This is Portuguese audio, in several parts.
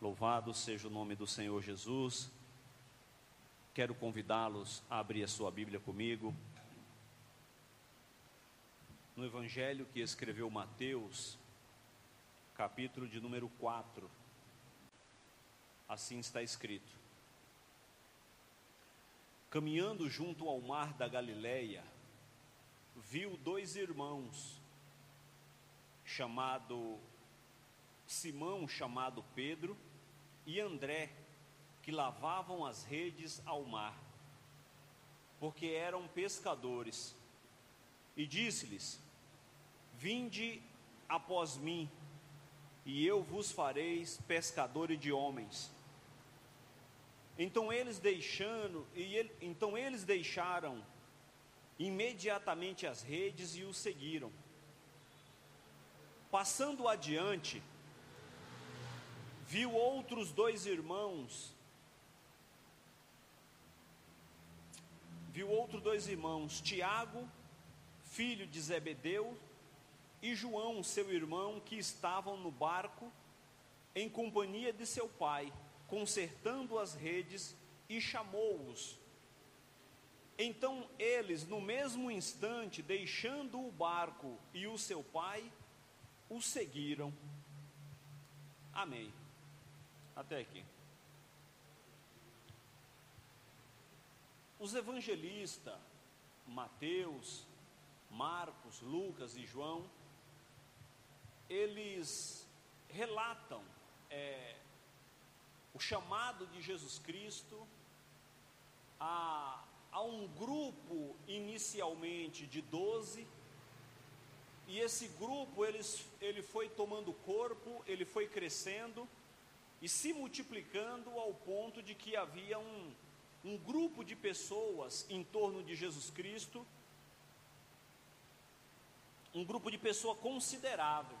Louvado seja o nome do Senhor Jesus. Quero convidá-los a abrir a sua Bíblia comigo. No Evangelho que escreveu Mateus, capítulo de número 4. Assim está escrito: Caminhando junto ao mar da Galileia, viu dois irmãos, chamado Simão, chamado Pedro, e André, que lavavam as redes ao mar, porque eram pescadores. E disse-lhes: Vinde após mim, e eu vos fareis pescadores de homens. Então eles deixando, e ele, então eles deixaram imediatamente as redes e o seguiram. Passando adiante, viu outros dois irmãos, viu outros dois irmãos, Tiago, filho de Zebedeu, e João, seu irmão, que estavam no barco, em companhia de seu pai, consertando as redes, e chamou-os. Então eles, no mesmo instante, deixando o barco e o seu pai, o seguiram. Amém. Até aqui. Os evangelistas, Mateus, Marcos, Lucas e João, eles relatam é, o chamado de Jesus Cristo a, a um grupo inicialmente de doze, e esse grupo eles, ele foi tomando corpo, ele foi crescendo, e se multiplicando ao ponto de que havia um, um grupo de pessoas em torno de Jesus Cristo, um grupo de pessoa considerável.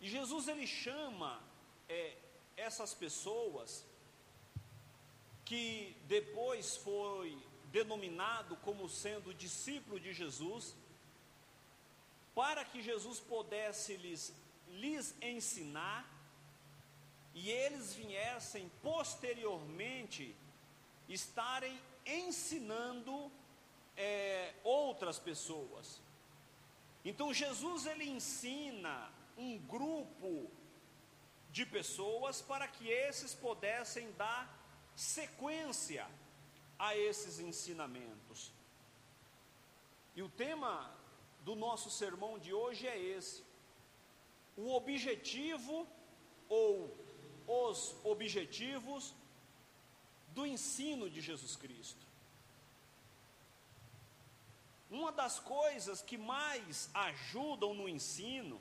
E Jesus ele chama é, essas pessoas que depois foi denominado como sendo discípulo de Jesus, para que Jesus pudesse lhes, lhes ensinar e eles viessem posteriormente estarem ensinando é, outras pessoas. Então Jesus ele ensina um grupo de pessoas para que esses pudessem dar sequência a esses ensinamentos. E o tema do nosso sermão de hoje é esse: o objetivo ou os objetivos do ensino de Jesus Cristo. Uma das coisas que mais ajudam no ensino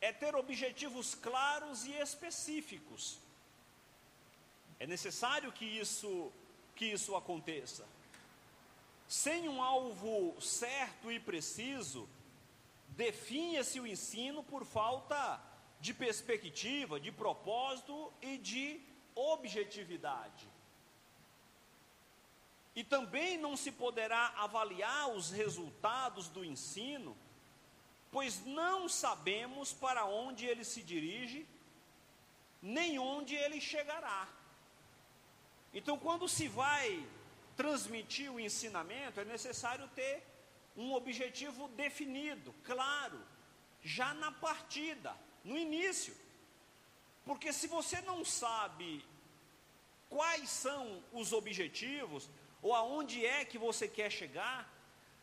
é ter objetivos claros e específicos. É necessário que isso que isso aconteça. Sem um alvo certo e preciso, definha-se o ensino por falta de perspectiva, de propósito e de objetividade. E também não se poderá avaliar os resultados do ensino, pois não sabemos para onde ele se dirige, nem onde ele chegará. Então, quando se vai transmitir o ensinamento, é necessário ter um objetivo definido, claro, já na partida no início. Porque se você não sabe quais são os objetivos, ou aonde é que você quer chegar,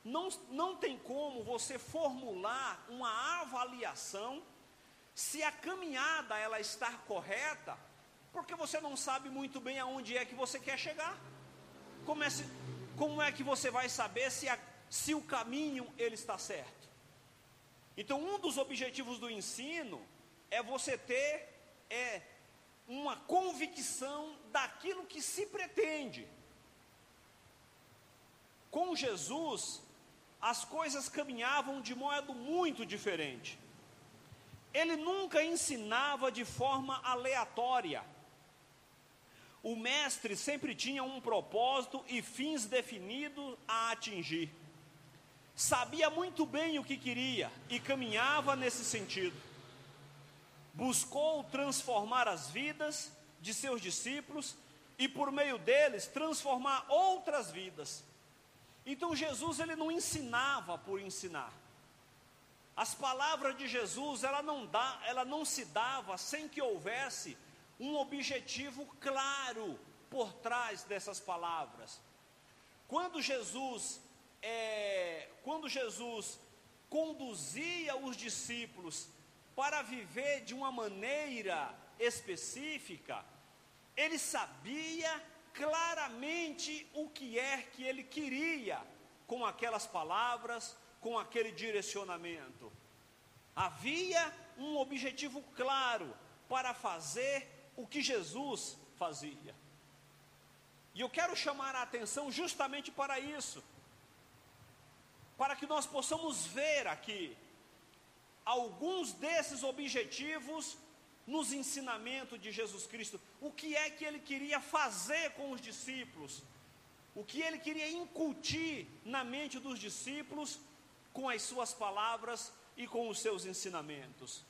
não, não tem como você formular uma avaliação se a caminhada ela está correta, porque você não sabe muito bem aonde é que você quer chegar. Como é, como é que você vai saber se, a, se o caminho ele está certo? Então, um dos objetivos do ensino é você ter é, uma convicção daquilo que se pretende. Com Jesus, as coisas caminhavam de modo muito diferente. Ele nunca ensinava de forma aleatória. O mestre sempre tinha um propósito e fins definidos a atingir sabia muito bem o que queria e caminhava nesse sentido. buscou transformar as vidas de seus discípulos e por meio deles transformar outras vidas. Então Jesus ele não ensinava por ensinar. As palavras de Jesus, ela não dá, ela não se dava sem que houvesse um objetivo claro por trás dessas palavras. Quando Jesus, é, quando Jesus conduzia os discípulos para viver de uma maneira específica, ele sabia claramente o que é que ele queria com aquelas palavras, com aquele direcionamento. Havia um objetivo claro para fazer o que Jesus fazia. E eu quero chamar a atenção justamente para isso, para que nós possamos ver aqui alguns desses objetivos nos ensinamentos de Jesus Cristo. O que é que ele queria fazer com os discípulos? O que ele queria incutir na mente dos discípulos com as suas palavras e com os seus ensinamentos?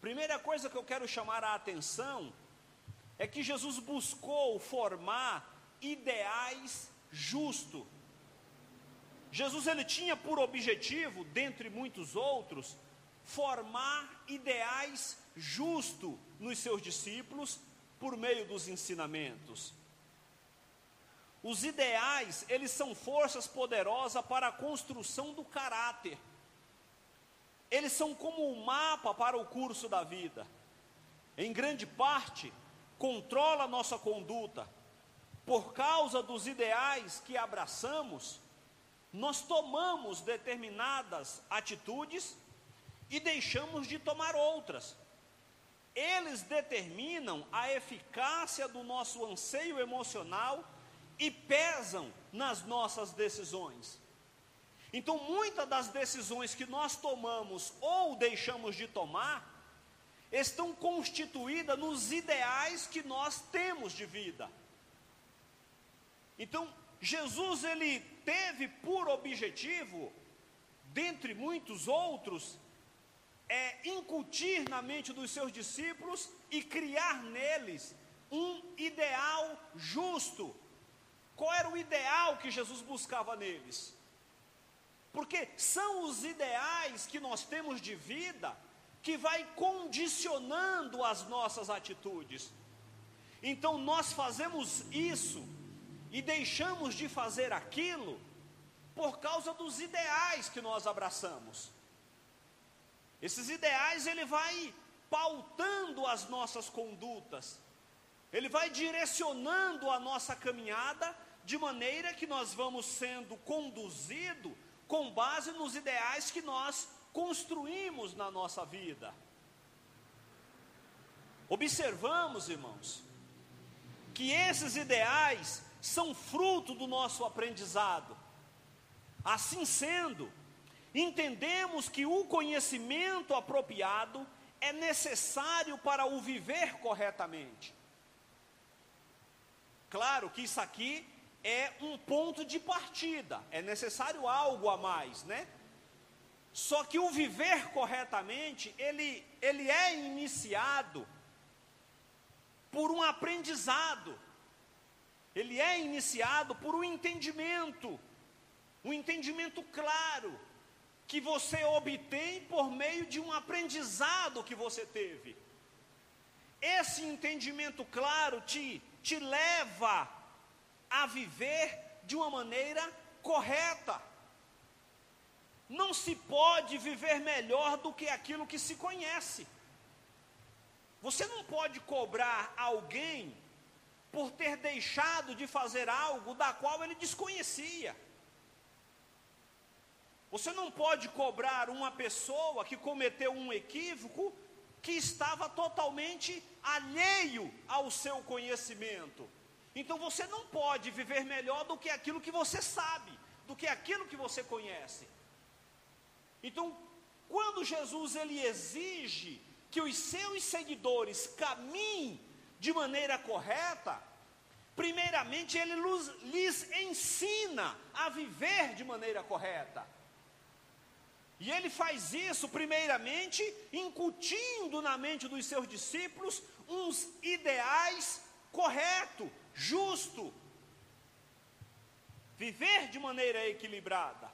Primeira coisa que eu quero chamar a atenção é que Jesus buscou formar ideais justos. Jesus ele tinha por objetivo, dentre muitos outros, formar ideais justo nos seus discípulos por meio dos ensinamentos. Os ideais, eles são forças poderosas para a construção do caráter. Eles são como um mapa para o curso da vida. Em grande parte, controla nossa conduta. Por causa dos ideais que abraçamos, nós tomamos determinadas atitudes e deixamos de tomar outras. Eles determinam a eficácia do nosso anseio emocional e pesam nas nossas decisões. Então, muitas das decisões que nós tomamos ou deixamos de tomar estão constituídas nos ideais que nós temos de vida. Então, Jesus ele teve por objetivo, dentre muitos outros, é incutir na mente dos seus discípulos e criar neles um ideal justo. Qual era o ideal que Jesus buscava neles? Porque são os ideais que nós temos de vida que vai condicionando as nossas atitudes. Então nós fazemos isso e deixamos de fazer aquilo por causa dos ideais que nós abraçamos. Esses ideais ele vai pautando as nossas condutas. Ele vai direcionando a nossa caminhada de maneira que nós vamos sendo conduzido com base nos ideais que nós construímos na nossa vida. Observamos, irmãos, que esses ideais são fruto do nosso aprendizado. Assim sendo, entendemos que o conhecimento apropriado é necessário para o viver corretamente. Claro que isso aqui é um ponto de partida, é necessário algo a mais, né? Só que o viver corretamente, ele, ele é iniciado por um aprendizado, ele é iniciado por um entendimento, um entendimento claro, que você obtém por meio de um aprendizado que você teve. Esse entendimento claro te, te leva a viver de uma maneira correta. Não se pode viver melhor do que aquilo que se conhece. Você não pode cobrar alguém por ter deixado de fazer algo da qual ele desconhecia. Você não pode cobrar uma pessoa que cometeu um equívoco que estava totalmente alheio ao seu conhecimento. Então você não pode viver melhor do que aquilo que você sabe, do que aquilo que você conhece. Então, quando Jesus ele exige que os seus seguidores caminhem de maneira correta, primeiramente ele lhes ensina a viver de maneira correta. E ele faz isso, primeiramente, incutindo na mente dos seus discípulos uns ideais correto, justo. Viver de maneira equilibrada.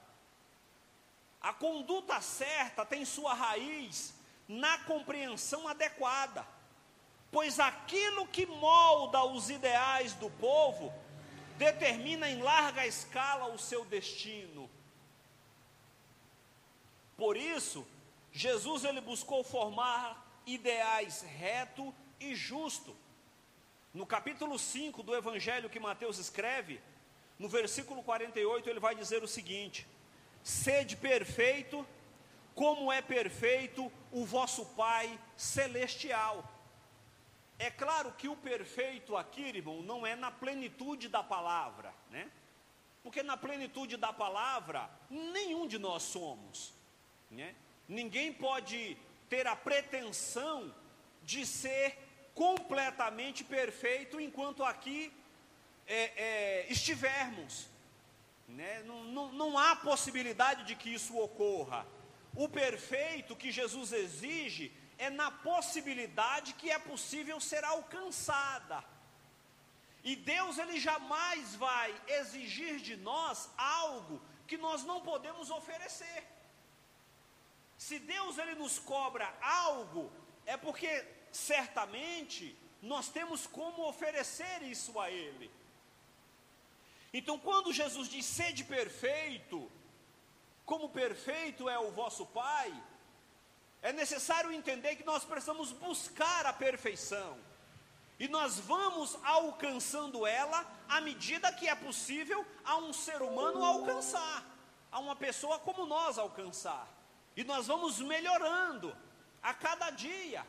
A conduta certa tem sua raiz na compreensão adequada, pois aquilo que molda os ideais do povo determina em larga escala o seu destino. Por isso, Jesus ele buscou formar ideais reto e justo. No capítulo 5 do evangelho que Mateus escreve, no versículo 48, ele vai dizer o seguinte: Sede perfeito, como é perfeito o vosso Pai celestial. É claro que o perfeito aqui, irmão, não é na plenitude da palavra, né? Porque na plenitude da palavra, nenhum de nós somos. Né? Ninguém pode ter a pretensão de ser completamente perfeito enquanto aqui é, é, estivermos. Né? Não, não, não há possibilidade de que isso ocorra. O perfeito que Jesus exige é na possibilidade que é possível ser alcançada. E Deus ele jamais vai exigir de nós algo que nós não podemos oferecer. Se Deus ele nos cobra algo, é porque certamente nós temos como oferecer isso a ele. Então, quando Jesus diz sede perfeito, como perfeito é o vosso Pai, é necessário entender que nós precisamos buscar a perfeição. E nós vamos alcançando ela à medida que é possível a um ser humano alcançar, a uma pessoa como nós alcançar. E nós vamos melhorando a cada dia.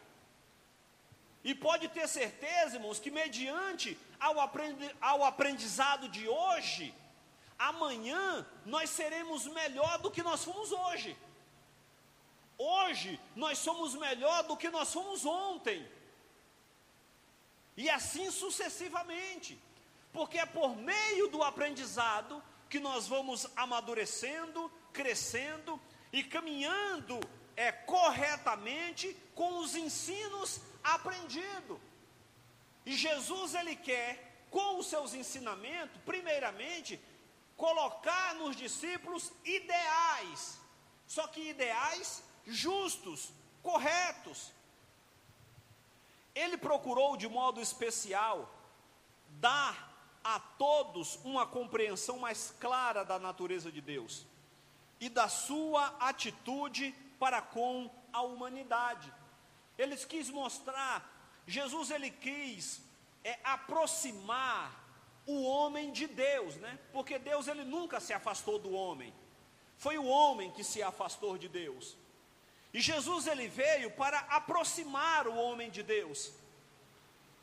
E pode ter certeza, irmãos, que mediante ao, aprendi ao aprendizado de hoje, amanhã nós seremos melhor do que nós fomos hoje. Hoje nós somos melhor do que nós fomos ontem. E assim sucessivamente. Porque é por meio do aprendizado que nós vamos amadurecendo, crescendo e caminhando é corretamente com os ensinos aprendidos. E Jesus ele quer com os seus ensinamentos, primeiramente, colocar nos discípulos ideais. Só que ideais justos, corretos. Ele procurou de modo especial dar a todos uma compreensão mais clara da natureza de Deus e da sua atitude para com a humanidade. Ele quis mostrar, Jesus ele quis é, aproximar o homem de Deus, né? Porque Deus ele nunca se afastou do homem. Foi o homem que se afastou de Deus. E Jesus ele veio para aproximar o homem de Deus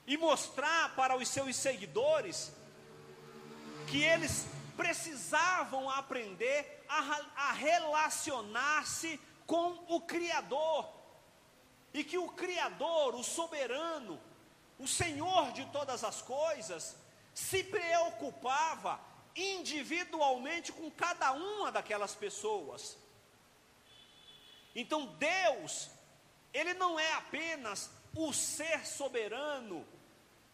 e mostrar para os seus seguidores que eles precisavam aprender a, a relacionar-se com o Criador. E que o Criador, o soberano, o Senhor de todas as coisas, se preocupava individualmente com cada uma daquelas pessoas. Então Deus, Ele não é apenas o ser soberano,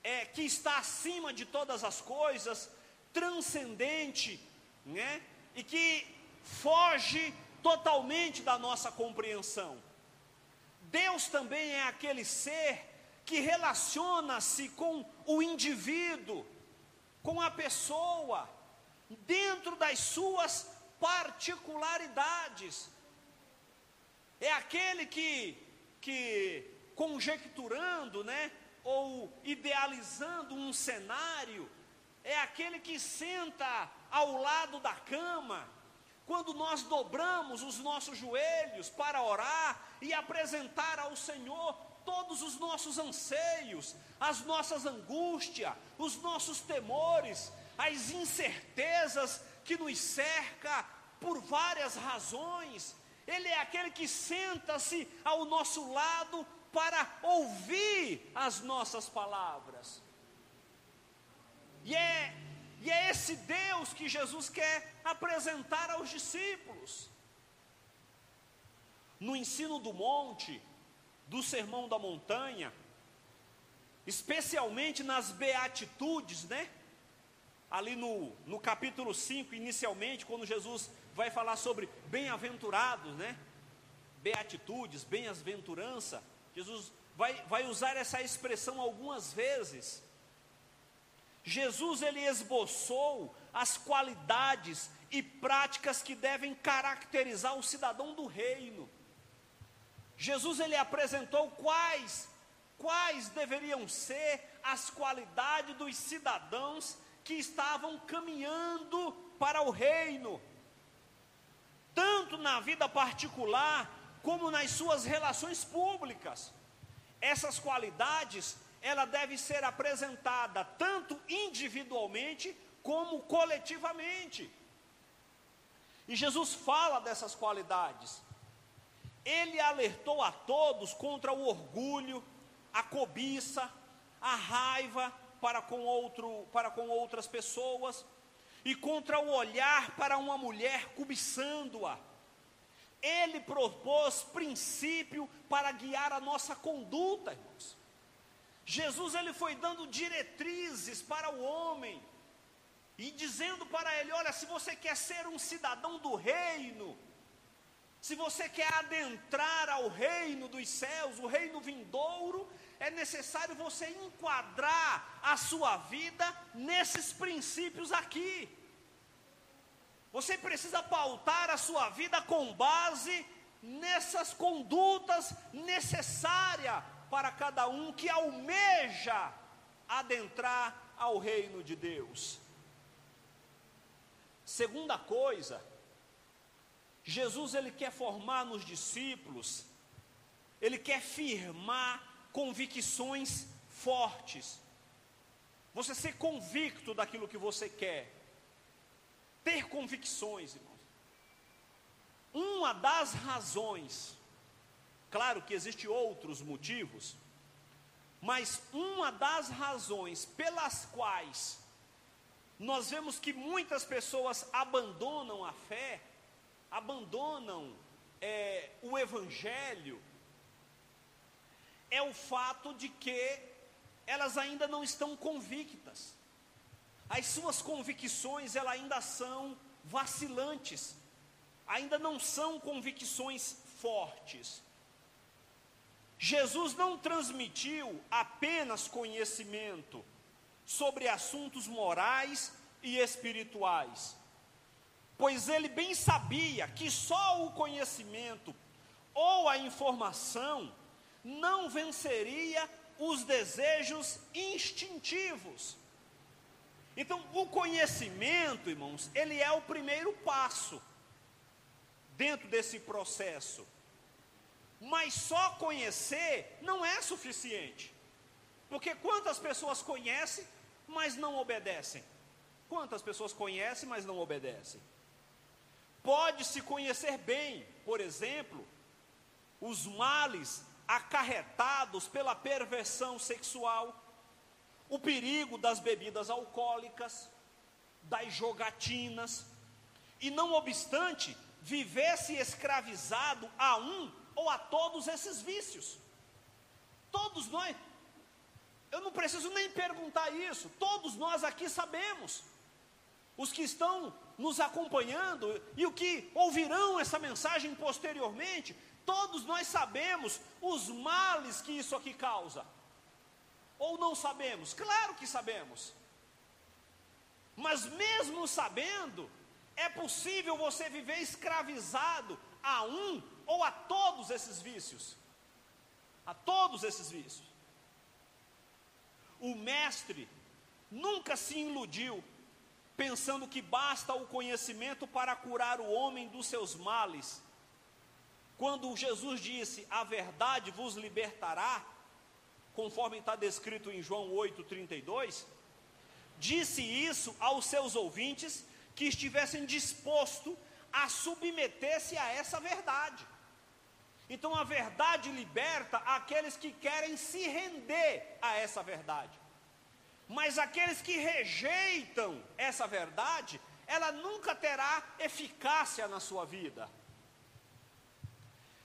é, que está acima de todas as coisas, transcendente, né? E que foge totalmente da nossa compreensão. Deus também é aquele ser que relaciona-se com o indivíduo, com a pessoa, dentro das suas particularidades. É aquele que, que conjecturando, né, ou idealizando um cenário, é aquele que senta ao lado da cama, quando nós dobramos os nossos joelhos para orar e apresentar ao Senhor todos os nossos anseios, as nossas angústias, os nossos temores, as incertezas que nos cerca por várias razões. Ele é aquele que senta-se ao nosso lado para ouvir as nossas palavras. E é, e é esse Deus que Jesus quer apresentar aos discípulos. no ensino do monte, do sermão da montanha, especialmente nas beatitudes, né? Ali no, no capítulo 5, inicialmente, quando Jesus vai falar sobre bem-aventurados, né? Beatitudes, bem-aventurança, Jesus vai, vai usar essa expressão algumas vezes. Jesus ele esboçou as qualidades e práticas que devem caracterizar o cidadão do reino. Jesus ele apresentou quais quais deveriam ser as qualidades dos cidadãos que estavam caminhando para o reino, tanto na vida particular como nas suas relações públicas. Essas qualidades, ela deve ser apresentada tanto individualmente como coletivamente. E Jesus fala dessas qualidades. Ele alertou a todos contra o orgulho, a cobiça, a raiva para com, outro, para com outras pessoas e contra o olhar para uma mulher cobiçando-a. Ele propôs princípio para guiar a nossa conduta, irmãos. Jesus ele foi dando diretrizes para o homem e dizendo para ele: olha, se você quer ser um cidadão do reino, se você quer adentrar ao reino dos céus, o reino vindouro, é necessário você enquadrar a sua vida nesses princípios aqui. Você precisa pautar a sua vida com base nessas condutas necessárias para cada um que almeja adentrar ao reino de Deus. Segunda coisa, Jesus ele quer formar nos discípulos, ele quer firmar convicções fortes. Você ser convicto daquilo que você quer. Ter convicções, irmãos. Uma das razões, claro que existem outros motivos, mas uma das razões pelas quais nós vemos que muitas pessoas abandonam a fé abandonam é, o Evangelho é o fato de que elas ainda não estão convictas. As suas convicções elas ainda são vacilantes, ainda não são convicções fortes. Jesus não transmitiu apenas conhecimento sobre assuntos morais e espirituais pois ele bem sabia que só o conhecimento ou a informação não venceria os desejos instintivos. Então, o conhecimento, irmãos, ele é o primeiro passo dentro desse processo. Mas só conhecer não é suficiente. Porque quantas pessoas conhecem, mas não obedecem? Quantas pessoas conhecem, mas não obedecem? Pode-se conhecer bem, por exemplo, os males acarretados pela perversão sexual, o perigo das bebidas alcoólicas, das jogatinas, e não obstante, vivesse escravizado a um ou a todos esses vícios. Todos nós, eu não preciso nem perguntar isso, todos nós aqui sabemos. Os que estão nos acompanhando e o que ouvirão essa mensagem posteriormente, todos nós sabemos os males que isso aqui causa. Ou não sabemos? Claro que sabemos. Mas mesmo sabendo, é possível você viver escravizado a um ou a todos esses vícios. A todos esses vícios. O mestre nunca se iludiu pensando que basta o conhecimento para curar o homem dos seus males. Quando Jesus disse: A verdade vos libertará, conforme está descrito em João 8,32, disse isso aos seus ouvintes que estivessem dispostos a submeter-se a essa verdade. Então a verdade liberta aqueles que querem se render a essa verdade. Mas aqueles que rejeitam essa verdade, ela nunca terá eficácia na sua vida.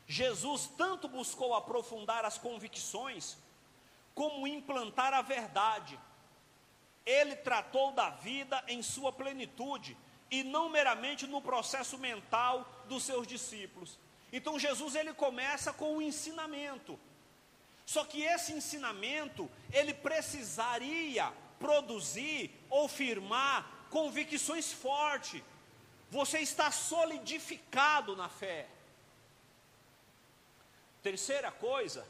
Jesus tanto buscou aprofundar as convicções, como implantar a verdade. Ele tratou da vida em sua plenitude e não meramente no processo mental dos seus discípulos. Então Jesus ele começa com o ensinamento. Só que esse ensinamento, ele precisaria produzir ou firmar convicções fortes. Você está solidificado na fé. Terceira coisa,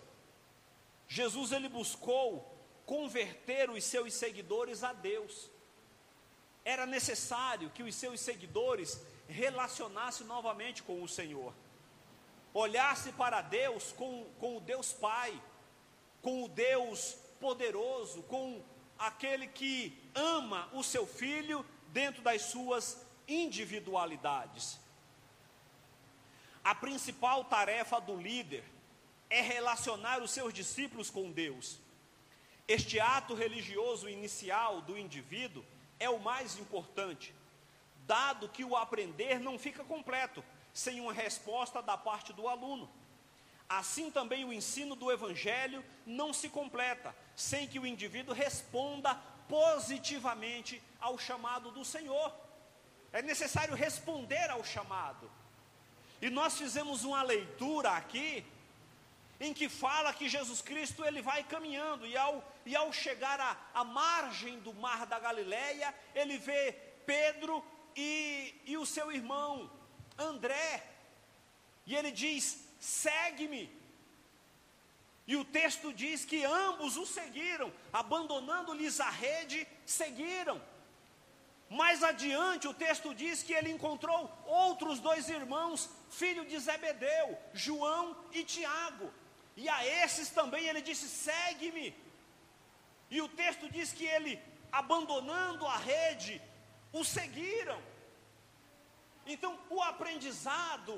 Jesus ele buscou converter os seus seguidores a Deus. Era necessário que os seus seguidores relacionassem novamente com o Senhor, olhasse para Deus com, com o Deus Pai, com o Deus poderoso, com aquele que ama o seu filho dentro das suas individualidades. A principal tarefa do líder é relacionar os seus discípulos com Deus. Este ato religioso inicial do indivíduo é o mais importante, dado que o aprender não fica completo sem uma resposta da parte do aluno. Assim também o ensino do Evangelho não se completa sem que o indivíduo responda positivamente ao chamado do Senhor. É necessário responder ao chamado. E nós fizemos uma leitura aqui em que fala que Jesus Cristo ele vai caminhando e ao, e ao chegar à, à margem do mar da Galileia, ele vê Pedro e, e o seu irmão André, e ele diz: segue-me. E o texto diz que ambos o seguiram, abandonando-lhes a rede, seguiram. Mais adiante, o texto diz que ele encontrou outros dois irmãos, filho de Zebedeu, João e Tiago. E a esses também ele disse: segue-me. E o texto diz que ele, abandonando a rede, o seguiram. Então, o aprendizado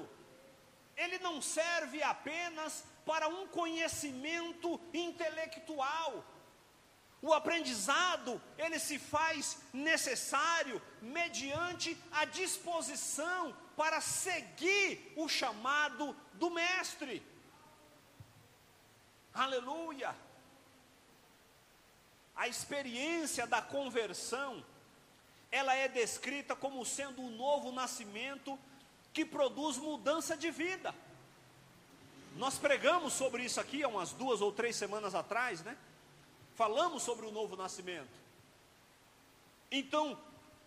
ele não serve apenas para um conhecimento intelectual. O aprendizado, ele se faz necessário mediante a disposição para seguir o chamado do mestre. Aleluia! A experiência da conversão, ela é descrita como sendo um novo nascimento que produz mudança de vida. Nós pregamos sobre isso aqui há umas duas ou três semanas atrás, né? Falamos sobre o novo nascimento. Então,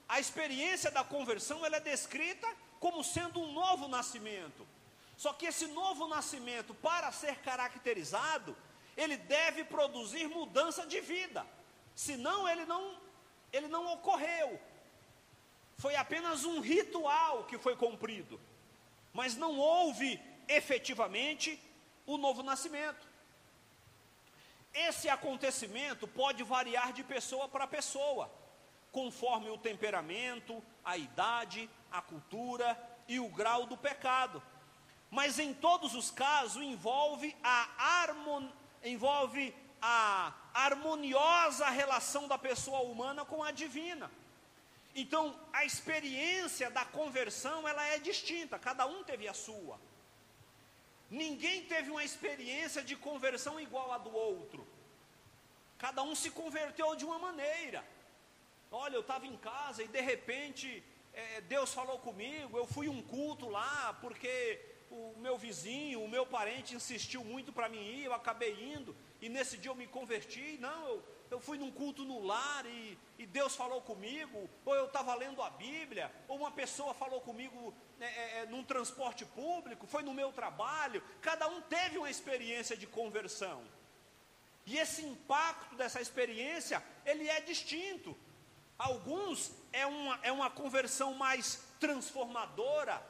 a experiência da conversão ela é descrita como sendo um novo nascimento. Só que esse novo nascimento, para ser caracterizado, ele deve produzir mudança de vida. Senão ele não ele não ocorreu foi apenas um ritual que foi cumprido, mas não houve efetivamente o novo nascimento. Esse acontecimento pode variar de pessoa para pessoa, conforme o temperamento, a idade, a cultura e o grau do pecado. Mas em todos os casos envolve a, harmon... envolve a harmoniosa relação da pessoa humana com a divina. Então, a experiência da conversão, ela é distinta, cada um teve a sua. Ninguém teve uma experiência de conversão igual a do outro. Cada um se converteu de uma maneira. Olha, eu estava em casa e de repente é, Deus falou comigo. Eu fui um culto lá porque o meu vizinho, o meu parente insistiu muito para mim ir. Eu acabei indo e nesse dia eu me converti. Não, eu, eu fui num culto no lar e, e Deus falou comigo, ou eu estava lendo a Bíblia, ou uma pessoa falou comigo né, é, é, num transporte público, foi no meu trabalho. Cada um teve uma experiência de conversão. E esse impacto dessa experiência, ele é distinto. Alguns é uma, é uma conversão mais transformadora,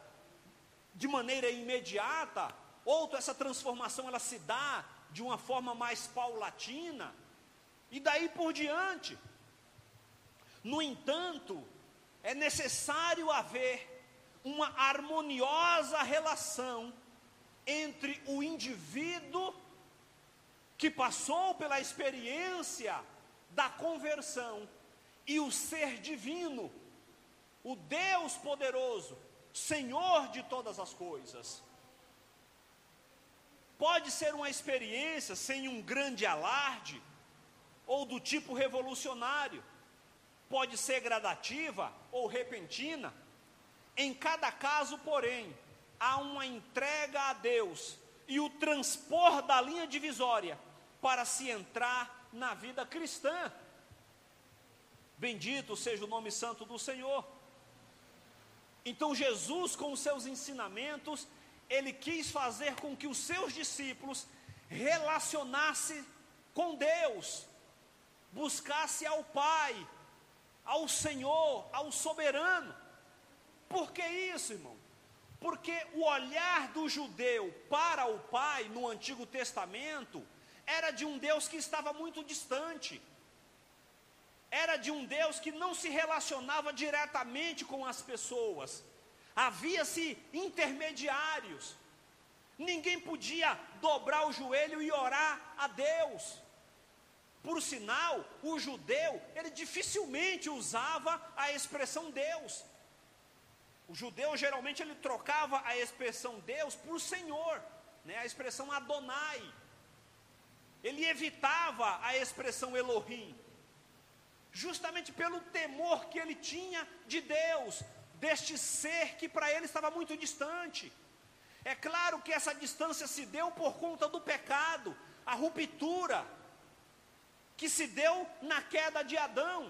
de maneira imediata, outro essa transformação ela se dá de uma forma mais paulatina e daí por diante. No entanto, é necessário haver uma harmoniosa relação entre o indivíduo que passou pela experiência da conversão e o ser divino, o Deus poderoso, Senhor de todas as coisas. Pode ser uma experiência sem um grande alarde, ou do tipo revolucionário. Pode ser gradativa ou repentina. Em cada caso, porém, há uma entrega a Deus e o transpor da linha divisória para se entrar na vida cristã. Bendito seja o nome santo do Senhor. Então, Jesus, com os seus ensinamentos, ele quis fazer com que os seus discípulos relacionassem com Deus, buscasse ao Pai, ao Senhor, ao soberano. Por que isso, irmão? Porque o olhar do judeu para o Pai no Antigo Testamento era de um Deus que estava muito distante, era de um Deus que não se relacionava diretamente com as pessoas, havia-se intermediários, ninguém podia dobrar o joelho e orar a Deus. Por sinal, o judeu, ele dificilmente usava a expressão Deus. O judeu geralmente ele trocava a expressão Deus por Senhor, né? a expressão Adonai. Ele evitava a expressão Elohim, justamente pelo temor que ele tinha de Deus, deste ser que para ele estava muito distante. É claro que essa distância se deu por conta do pecado, a ruptura que se deu na queda de Adão.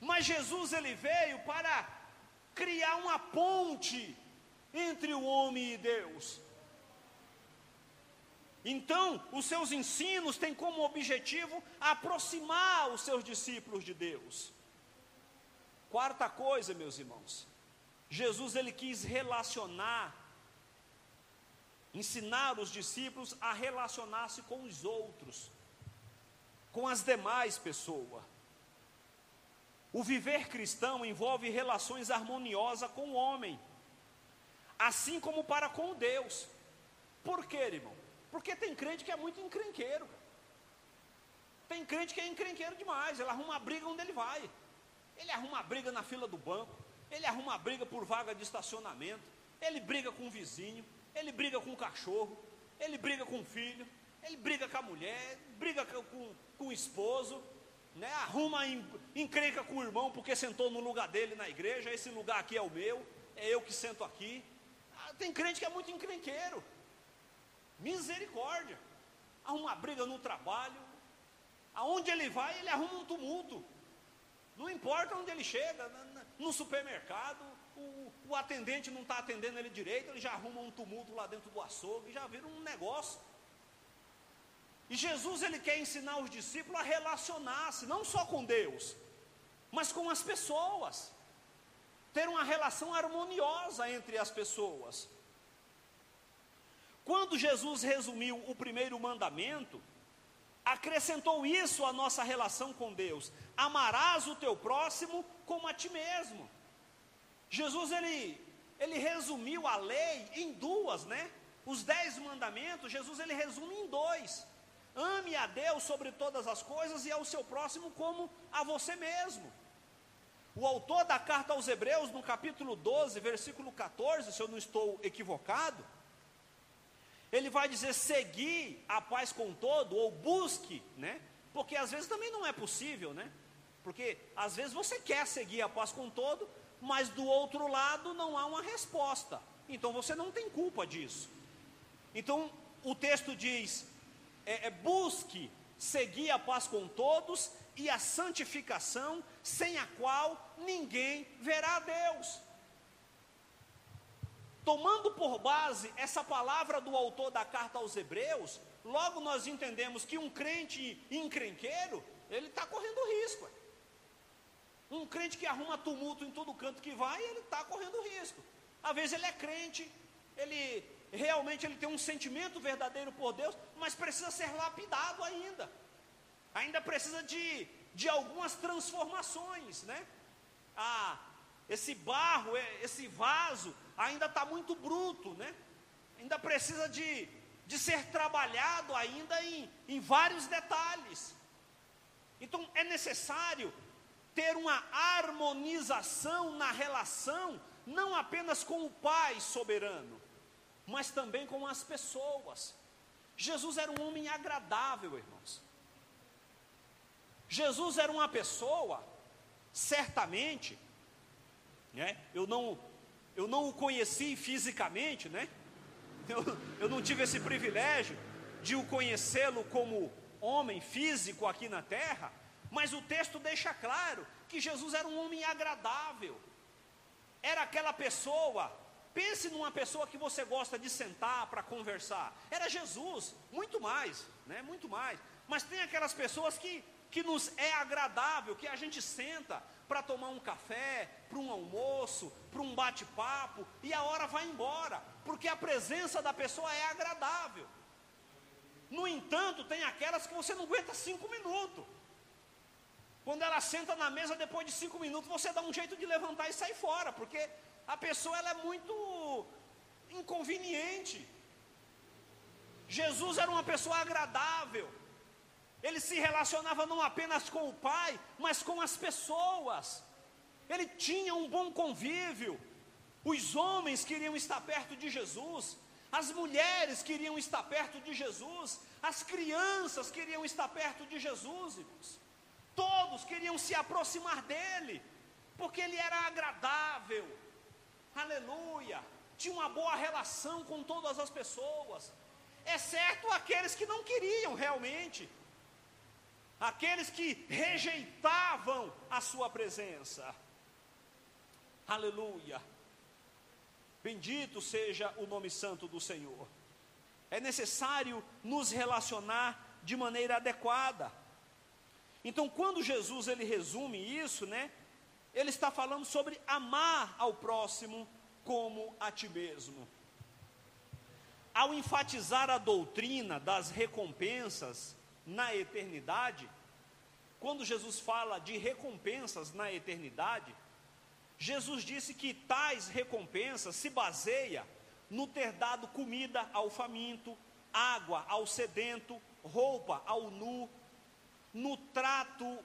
Mas Jesus ele veio para criar uma ponte entre o homem e Deus. Então, os seus ensinos têm como objetivo aproximar os seus discípulos de Deus. Quarta coisa, meus irmãos, Jesus ele quis relacionar, ensinar os discípulos a relacionar-se com os outros com as demais pessoas. O viver cristão envolve relações harmoniosas com o homem, assim como para com Deus. Por quê, irmão? Porque tem crente que é muito encrenqueiro. Tem crente que é encrenqueiro demais, ele arruma briga onde ele vai. Ele arruma briga na fila do banco, ele arruma briga por vaga de estacionamento, ele briga com o vizinho, ele briga com o cachorro, ele briga com o filho, ele briga com a mulher, briga com, com o esposo, né? arruma encrenca com o irmão porque sentou no lugar dele na igreja, esse lugar aqui é o meu, é eu que sento aqui. Ah, tem crente que é muito encrenqueiro. Misericórdia. Arruma briga no trabalho. Aonde ele vai, ele arruma um tumulto. Não importa onde ele chega, no supermercado, o, o atendente não está atendendo ele direito, ele já arruma um tumulto lá dentro do açougue, já vira um negócio. E Jesus ele quer ensinar os discípulos a relacionar-se não só com Deus, mas com as pessoas. Ter uma relação harmoniosa entre as pessoas. Quando Jesus resumiu o primeiro mandamento, acrescentou isso à nossa relação com Deus: amarás o teu próximo como a ti mesmo. Jesus ele, ele resumiu a lei em duas, né? Os dez mandamentos, Jesus ele resume em dois. Ame a Deus sobre todas as coisas e ao seu próximo como a você mesmo. O autor da carta aos Hebreus, no capítulo 12, versículo 14, se eu não estou equivocado, ele vai dizer: seguir a paz com todo, ou busque, né? Porque às vezes também não é possível, né? Porque às vezes você quer seguir a paz com todo, mas do outro lado não há uma resposta. Então você não tem culpa disso. Então o texto diz: é, é, busque seguir a paz com todos e a santificação, sem a qual ninguém verá a Deus. Tomando por base essa palavra do autor da carta aos Hebreus, logo nós entendemos que um crente encrenqueiro, ele está correndo risco. Um crente que arruma tumulto em todo canto que vai, ele está correndo risco. Às vezes ele é crente, ele realmente ele tem um sentimento verdadeiro por Deus, mas precisa ser lapidado ainda. Ainda precisa de, de algumas transformações, né? Ah, esse barro, esse vaso ainda está muito bruto, né? Ainda precisa de, de ser trabalhado ainda em, em vários detalhes. Então é necessário ter uma harmonização na relação, não apenas com o Pai soberano, mas também com as pessoas. Jesus era um homem agradável, irmãos. Jesus era uma pessoa, certamente, né? Eu não, eu não o conheci fisicamente, né? Eu, eu não tive esse privilégio de o conhecê-lo como homem físico aqui na terra, mas o texto deixa claro que Jesus era um homem agradável. Era aquela pessoa Pense numa pessoa que você gosta de sentar para conversar. Era Jesus, muito mais, né? Muito mais. Mas tem aquelas pessoas que, que nos é agradável, que a gente senta para tomar um café, para um almoço, para um bate-papo, e a hora vai embora, porque a presença da pessoa é agradável. No entanto, tem aquelas que você não aguenta cinco minutos. Quando ela senta na mesa, depois de cinco minutos, você dá um jeito de levantar e sair fora, porque a pessoa ela é muito inconveniente. Jesus era uma pessoa agradável. Ele se relacionava não apenas com o Pai, mas com as pessoas. Ele tinha um bom convívio. Os homens queriam estar perto de Jesus, as mulheres queriam estar perto de Jesus, as crianças queriam estar perto de Jesus, irmãos. Todos queriam se aproximar dele, porque ele era agradável, aleluia, tinha uma boa relação com todas as pessoas, exceto aqueles que não queriam realmente, aqueles que rejeitavam a sua presença, aleluia. Bendito seja o nome santo do Senhor. É necessário nos relacionar de maneira adequada. Então, quando Jesus ele resume isso, né? Ele está falando sobre amar ao próximo como a ti mesmo. Ao enfatizar a doutrina das recompensas na eternidade, quando Jesus fala de recompensas na eternidade, Jesus disse que tais recompensas se baseia no ter dado comida ao faminto, água ao sedento, roupa ao nu, no trato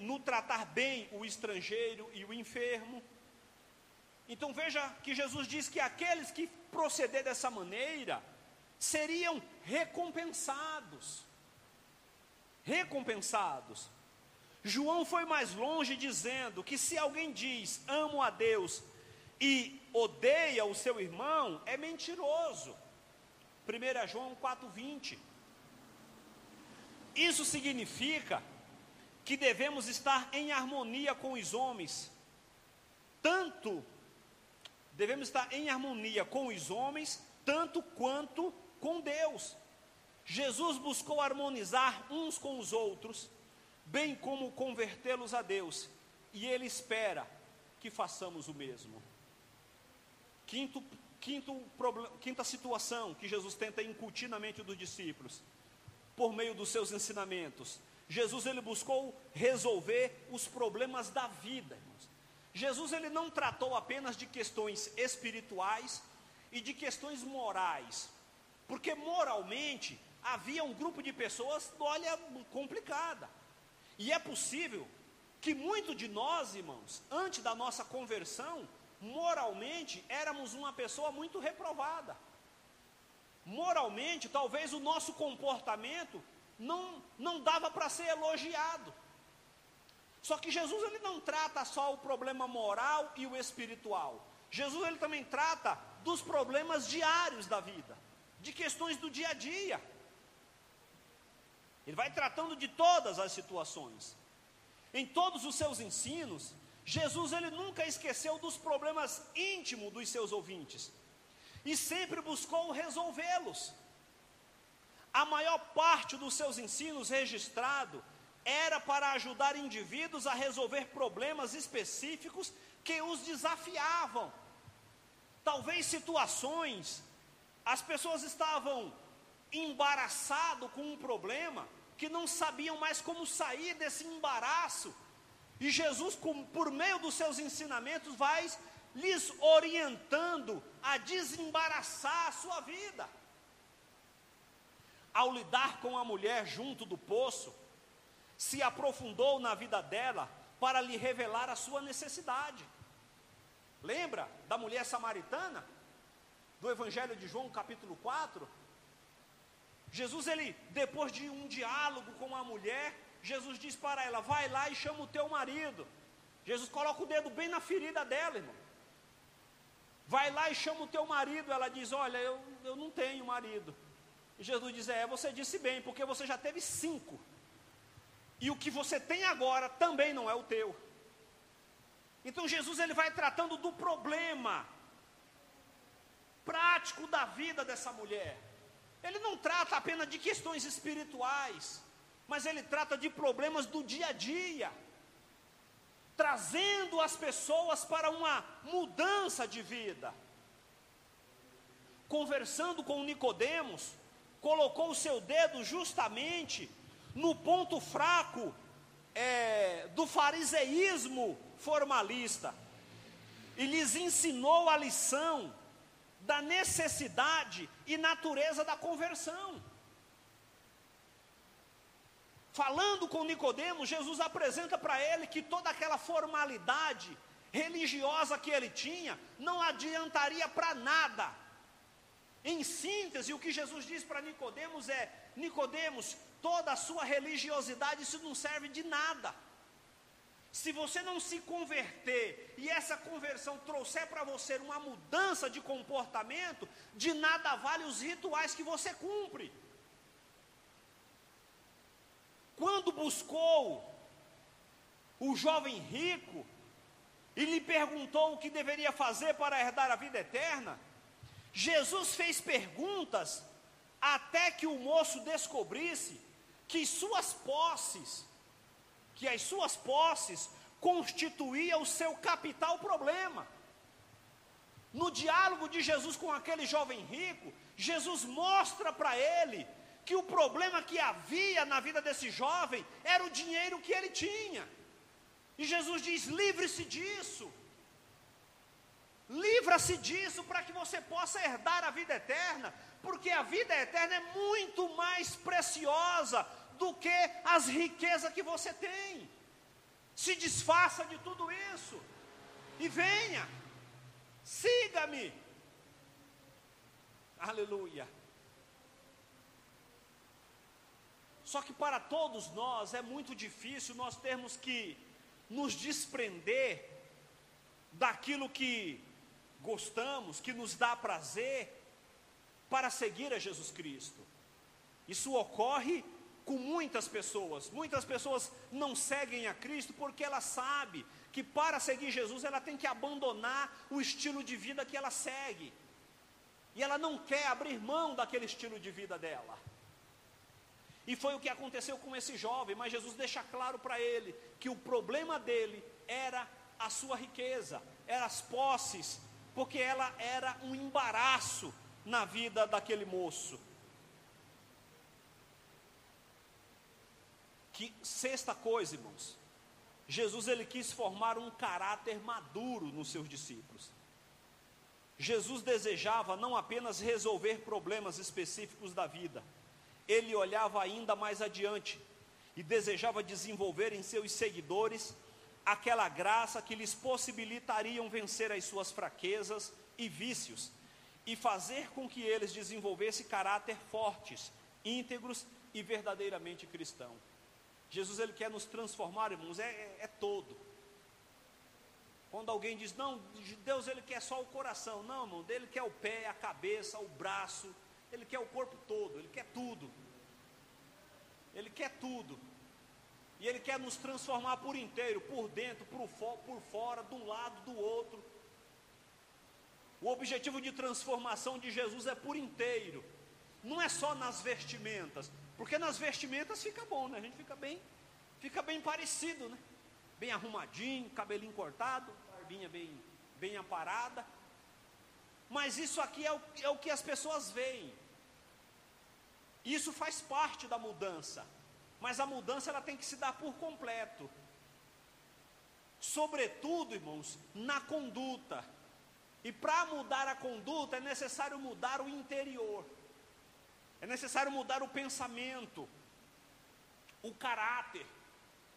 no tratar bem o estrangeiro e o enfermo. Então veja que Jesus diz que aqueles que proceder dessa maneira seriam recompensados. Recompensados. João foi mais longe dizendo que se alguém diz amo a Deus e odeia o seu irmão, é mentiroso. 1 João 4,20. Isso significa que devemos estar em harmonia com os homens, tanto devemos estar em harmonia com os homens, tanto quanto com Deus. Jesus buscou harmonizar uns com os outros, bem como convertê-los a Deus, e Ele espera que façamos o mesmo. Quinto, quinto problema, quinta situação que Jesus tenta incutir na mente dos discípulos, por meio dos seus ensinamentos, Jesus ele buscou resolver os problemas da vida, irmãos. Jesus ele não tratou apenas de questões espirituais e de questões morais, porque moralmente havia um grupo de pessoas, olha, complicada. E é possível que muito de nós, irmãos, antes da nossa conversão, moralmente éramos uma pessoa muito reprovada. Moralmente, talvez o nosso comportamento não, não dava para ser elogiado. Só que Jesus ele não trata só o problema moral e o espiritual. Jesus ele também trata dos problemas diários da vida, de questões do dia a dia. Ele vai tratando de todas as situações. Em todos os seus ensinos, Jesus ele nunca esqueceu dos problemas íntimos dos seus ouvintes e sempre buscou resolvê-los. A maior parte dos seus ensinos registrado era para ajudar indivíduos a resolver problemas específicos que os desafiavam. Talvez situações, as pessoas estavam embaraçado com um problema que não sabiam mais como sair desse embaraço. E Jesus, por meio dos seus ensinamentos, vai lhes orientando a desembaraçar a sua vida ao lidar com a mulher junto do poço, se aprofundou na vida dela para lhe revelar a sua necessidade. Lembra da mulher samaritana? Do Evangelho de João, capítulo 4? Jesus, ele, depois de um diálogo com a mulher, Jesus diz para ela: vai lá e chama o teu marido. Jesus coloca o dedo bem na ferida dela, irmão. Vai lá e chama o teu marido. Ela diz: Olha, eu, eu não tenho marido. Jesus diz: É, você disse bem, porque você já teve cinco. E o que você tem agora também não é o teu. Então Jesus ele vai tratando do problema prático da vida dessa mulher. Ele não trata apenas de questões espirituais, mas ele trata de problemas do dia a dia, trazendo as pessoas para uma mudança de vida. Conversando com Nicodemos, colocou o seu dedo justamente no ponto fraco é, do fariseísmo formalista e lhes ensinou a lição da necessidade e natureza da conversão. Falando com Nicodemos, Jesus apresenta para ele que toda aquela formalidade religiosa que ele tinha não adiantaria para nada. Em síntese, o que Jesus diz para Nicodemos é: Nicodemos, toda a sua religiosidade isso não serve de nada. Se você não se converter e essa conversão trouxer para você uma mudança de comportamento, de nada vale os rituais que você cumpre. Quando buscou o jovem rico e lhe perguntou o que deveria fazer para herdar a vida eterna, Jesus fez perguntas até que o moço descobrisse que suas posses que as suas posses constituía o seu capital problema. No diálogo de Jesus com aquele jovem rico, Jesus mostra para ele que o problema que havia na vida desse jovem era o dinheiro que ele tinha. E Jesus diz: livre-se disso. Livra-se disso para que você possa herdar a vida eterna, porque a vida eterna é muito mais preciosa do que as riquezas que você tem. Se desfaça de tudo isso e venha, siga-me. Aleluia. Só que para todos nós é muito difícil nós termos que nos desprender daquilo que gostamos, que nos dá prazer, para seguir a Jesus Cristo. Isso ocorre com muitas pessoas. Muitas pessoas não seguem a Cristo porque ela sabe que para seguir Jesus ela tem que abandonar o estilo de vida que ela segue. E ela não quer abrir mão daquele estilo de vida dela. E foi o que aconteceu com esse jovem, mas Jesus deixa claro para ele que o problema dele era a sua riqueza, eram as posses, porque ela era um embaraço na vida daquele moço. Que sexta coisa, irmãos, Jesus ele quis formar um caráter maduro nos seus discípulos. Jesus desejava não apenas resolver problemas específicos da vida, ele olhava ainda mais adiante e desejava desenvolver em seus seguidores aquela graça que lhes possibilitariam vencer as suas fraquezas e vícios e fazer com que eles desenvolvessem caráter fortes, íntegros e verdadeiramente cristãos. Jesus ele quer nos transformar, irmãos, é, é, é todo. Quando alguém diz, não, Deus ele quer só o coração, não, irmão, dele quer o pé, a cabeça, o braço, ele quer o corpo todo, ele quer tudo. Ele quer tudo. E ele quer nos transformar por inteiro, por dentro, por, por fora, um lado, do outro. O objetivo de transformação de Jesus é por inteiro. Não é só nas vestimentas, porque nas vestimentas fica bom, né? A gente fica bem, fica bem parecido, né? Bem arrumadinho, cabelinho cortado, barbinha bem, bem aparada. Mas isso aqui é o, é o que as pessoas veem. Isso faz parte da mudança. Mas a mudança ela tem que se dar por completo. Sobretudo, irmãos, na conduta. E para mudar a conduta é necessário mudar o interior. É necessário mudar o pensamento, o caráter.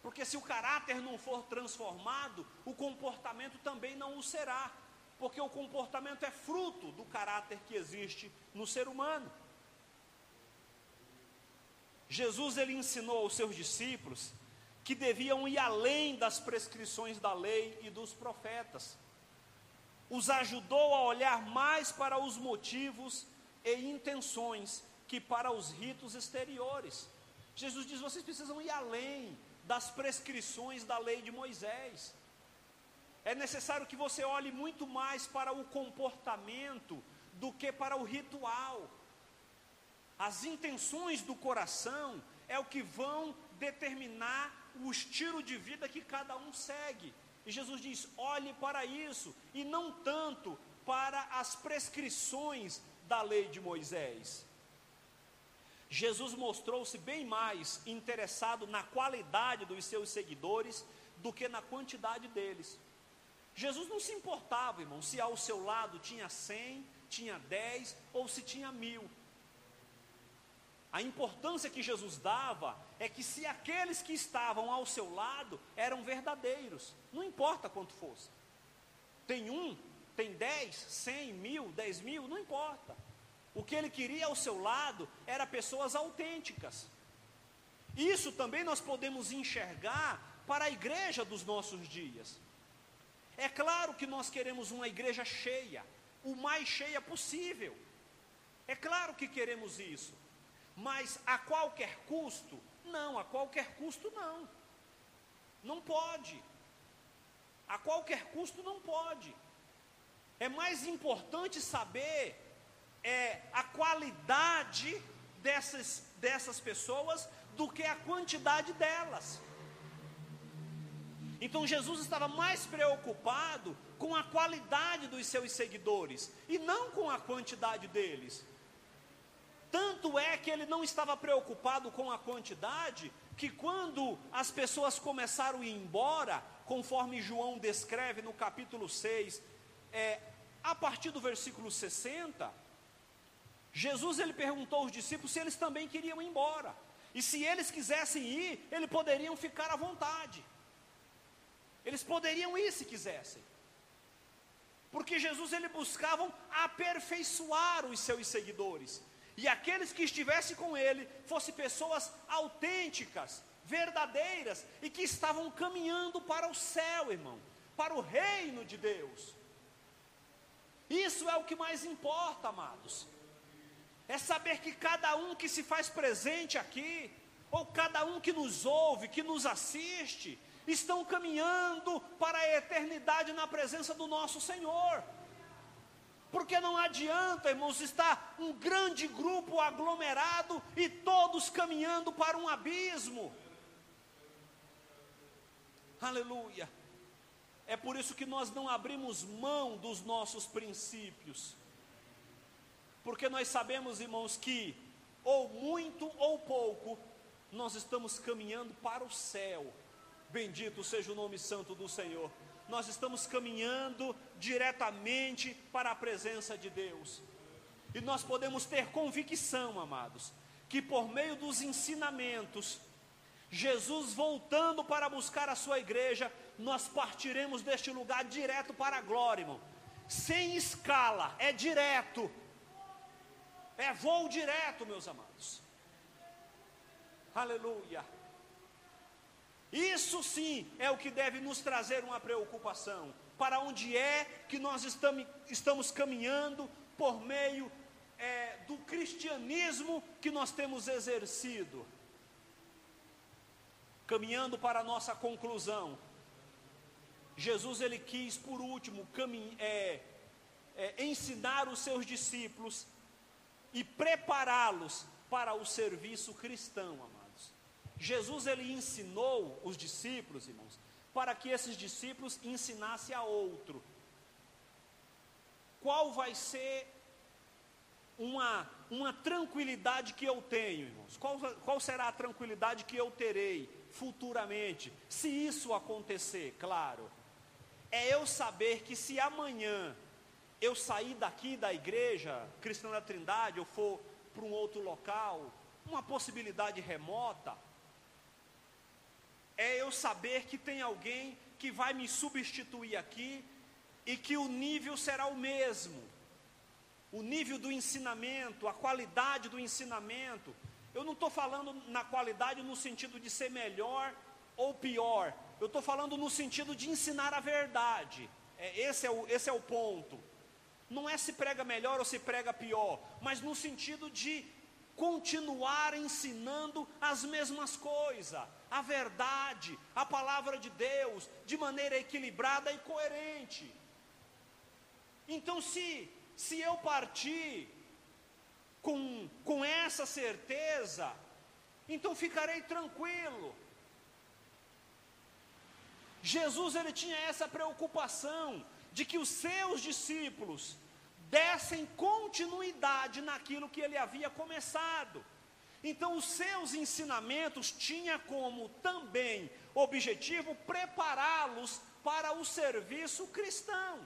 Porque se o caráter não for transformado, o comportamento também não o será. Porque o comportamento é fruto do caráter que existe no ser humano. Jesus ele ensinou aos seus discípulos que deviam ir além das prescrições da lei e dos profetas. Os ajudou a olhar mais para os motivos e intenções que para os ritos exteriores. Jesus diz: vocês precisam ir além das prescrições da lei de Moisés. É necessário que você olhe muito mais para o comportamento do que para o ritual. As intenções do coração é o que vão determinar o estilo de vida que cada um segue. E Jesus diz: olhe para isso, e não tanto para as prescrições da lei de Moisés. Jesus mostrou-se bem mais interessado na qualidade dos seus seguidores do que na quantidade deles. Jesus não se importava, irmão, se ao seu lado tinha cem, tinha dez ou se tinha mil. A importância que Jesus dava é que se aqueles que estavam ao seu lado eram verdadeiros, não importa quanto fosse. Tem um, tem dez, cem, mil, dez mil, não importa. O que ele queria ao seu lado era pessoas autênticas. Isso também nós podemos enxergar para a igreja dos nossos dias. É claro que nós queremos uma igreja cheia, o mais cheia possível. É claro que queremos isso. Mas a qualquer custo? Não, a qualquer custo não. Não pode. A qualquer custo não pode. É mais importante saber é, a qualidade dessas, dessas pessoas do que a quantidade delas. Então Jesus estava mais preocupado com a qualidade dos seus seguidores e não com a quantidade deles. Tanto é que ele não estava preocupado com a quantidade, que quando as pessoas começaram a ir embora, conforme João descreve no capítulo 6, é, a partir do versículo 60, Jesus ele perguntou aos discípulos se eles também queriam ir embora. E se eles quisessem ir, eles poderiam ficar à vontade. Eles poderiam ir se quisessem. Porque Jesus ele buscava aperfeiçoar os seus seguidores. E aqueles que estivessem com ele fossem pessoas autênticas, verdadeiras e que estavam caminhando para o céu, irmão, para o reino de Deus. Isso é o que mais importa, amados é saber que cada um que se faz presente aqui, ou cada um que nos ouve, que nos assiste, estão caminhando para a eternidade na presença do nosso Senhor. Porque não adianta, irmãos, estar um grande grupo aglomerado e todos caminhando para um abismo. Aleluia. É por isso que nós não abrimos mão dos nossos princípios porque nós sabemos, irmãos, que ou muito ou pouco, nós estamos caminhando para o céu. Bendito seja o nome santo do Senhor. Nós estamos caminhando diretamente para a presença de Deus. E nós podemos ter convicção, amados, que por meio dos ensinamentos, Jesus voltando para buscar a sua igreja, nós partiremos deste lugar direto para a glória, irmão. Sem escala, é direto é voo direto, meus amados. Aleluia. Isso sim é o que deve nos trazer uma preocupação. Para onde é que nós estamos, caminhando por meio é, do cristianismo que nós temos exercido? Caminhando para a nossa conclusão. Jesus ele quis, por último, é, é, ensinar os seus discípulos e prepará-los para o serviço cristão. Jesus ele ensinou os discípulos, irmãos, para que esses discípulos ensinassem a outro. Qual vai ser uma, uma tranquilidade que eu tenho, irmãos? Qual, qual será a tranquilidade que eu terei futuramente, se isso acontecer, claro? É eu saber que se amanhã eu sair daqui da igreja cristã da Trindade, eu for para um outro local, uma possibilidade remota, é eu saber que tem alguém que vai me substituir aqui e que o nível será o mesmo. O nível do ensinamento, a qualidade do ensinamento, Eu não estou falando na qualidade no sentido de ser melhor ou pior. Eu estou falando no sentido de ensinar a verdade. É, esse, é o, esse é o ponto. Não é se prega melhor ou se prega pior, mas no sentido de continuar ensinando as mesmas coisas, a verdade, a palavra de Deus, de maneira equilibrada e coerente. Então, se, se eu partir com, com essa certeza, então ficarei tranquilo. Jesus ele tinha essa preocupação de que os seus discípulos dessem continuidade naquilo que ele havia começado. Então, os seus ensinamentos tinha como também objetivo prepará-los para o serviço cristão.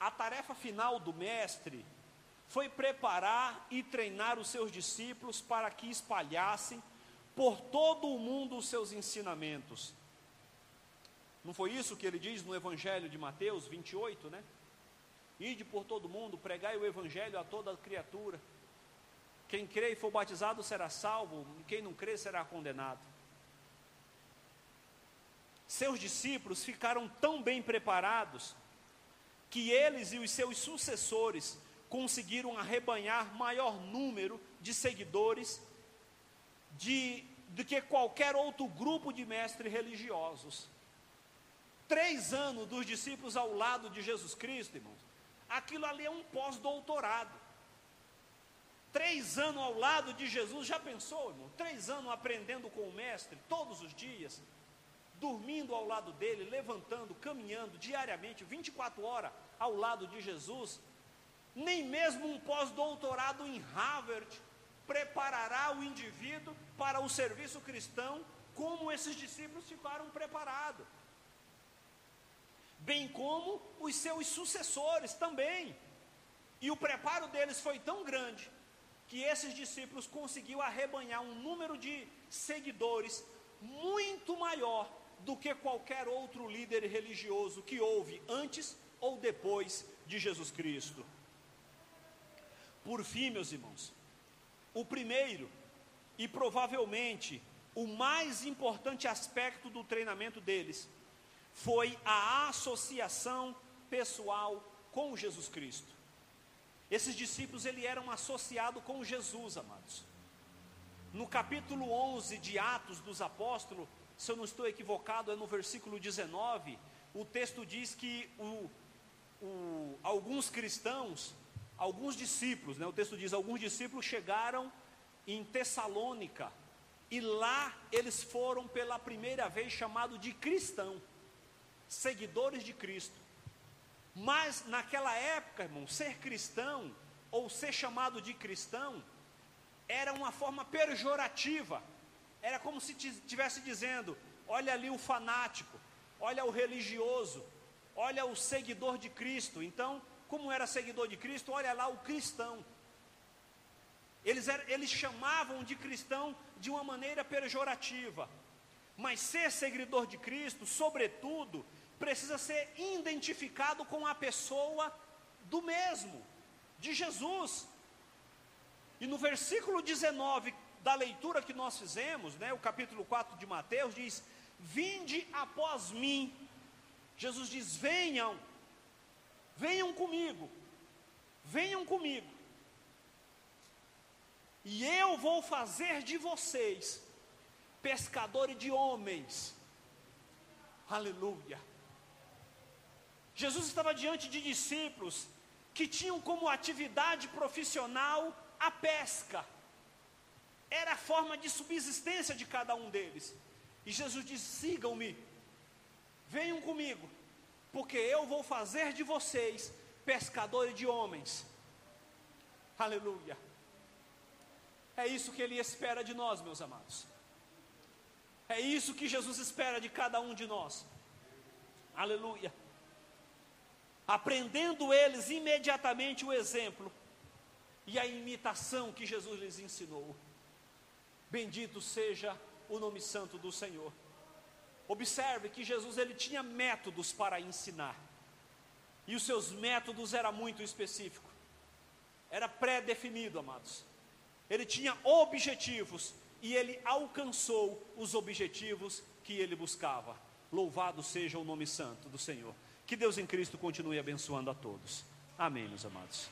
A tarefa final do mestre foi preparar e treinar os seus discípulos para que espalhassem por todo o mundo os seus ensinamentos. Não foi isso que ele diz no Evangelho de Mateus 28, né? Ide por todo o mundo, pregai o Evangelho a toda criatura. Quem crê e for batizado será salvo, quem não crê será condenado. Seus discípulos ficaram tão bem preparados que eles e os seus sucessores conseguiram arrebanhar maior número de seguidores de, do que qualquer outro grupo de mestres religiosos. Três anos dos discípulos ao lado de Jesus Cristo, irmãos, aquilo ali é um pós-doutorado. Três anos ao lado de Jesus, já pensou, irmão? Três anos aprendendo com o Mestre, todos os dias, dormindo ao lado dele, levantando, caminhando diariamente, 24 horas ao lado de Jesus. Nem mesmo um pós-doutorado em Harvard preparará o indivíduo para o serviço cristão, como esses discípulos ficaram preparados bem como os seus sucessores também. E o preparo deles foi tão grande que esses discípulos conseguiu arrebanhar um número de seguidores muito maior do que qualquer outro líder religioso que houve antes ou depois de Jesus Cristo. Por fim, meus irmãos, o primeiro e provavelmente o mais importante aspecto do treinamento deles foi a associação pessoal com Jesus Cristo. Esses discípulos ele eram associados com Jesus, amados. No capítulo 11 de Atos dos Apóstolos, se eu não estou equivocado, é no versículo 19, o texto diz que o, o, alguns cristãos, alguns discípulos, né, o texto diz, alguns discípulos chegaram em Tessalônica, e lá eles foram pela primeira vez chamados de cristão seguidores de Cristo. Mas naquela época, irmão, ser cristão ou ser chamado de cristão era uma forma pejorativa. Era como se estivesse dizendo: olha ali o fanático, olha o religioso, olha o seguidor de Cristo. Então, como era seguidor de Cristo, olha lá o cristão. Eles, eles chamavam de cristão de uma maneira pejorativa. Mas ser seguidor de Cristo, sobretudo, precisa ser identificado com a pessoa do mesmo, de Jesus. E no versículo 19 da leitura que nós fizemos, né, o capítulo 4 de Mateus, diz: Vinde após mim. Jesus diz: Venham, venham comigo, venham comigo, e eu vou fazer de vocês pescadores de homens. Aleluia. Jesus estava diante de discípulos que tinham como atividade profissional a pesca. Era a forma de subsistência de cada um deles. E Jesus disse: sigam-me, venham comigo, porque eu vou fazer de vocês pescadores de homens. Aleluia. É isso que Ele espera de nós, meus amados. É isso que Jesus espera de cada um de nós. Aleluia aprendendo eles imediatamente o exemplo e a imitação que Jesus lhes ensinou. Bendito seja o nome santo do Senhor. Observe que Jesus ele tinha métodos para ensinar. E os seus métodos era muito específico. Era pré-definido, amados. ele tinha objetivos e ele alcançou os objetivos que ele buscava. Louvado seja o nome santo do Senhor. Que Deus em Cristo continue abençoando a todos. Amém, meus amados.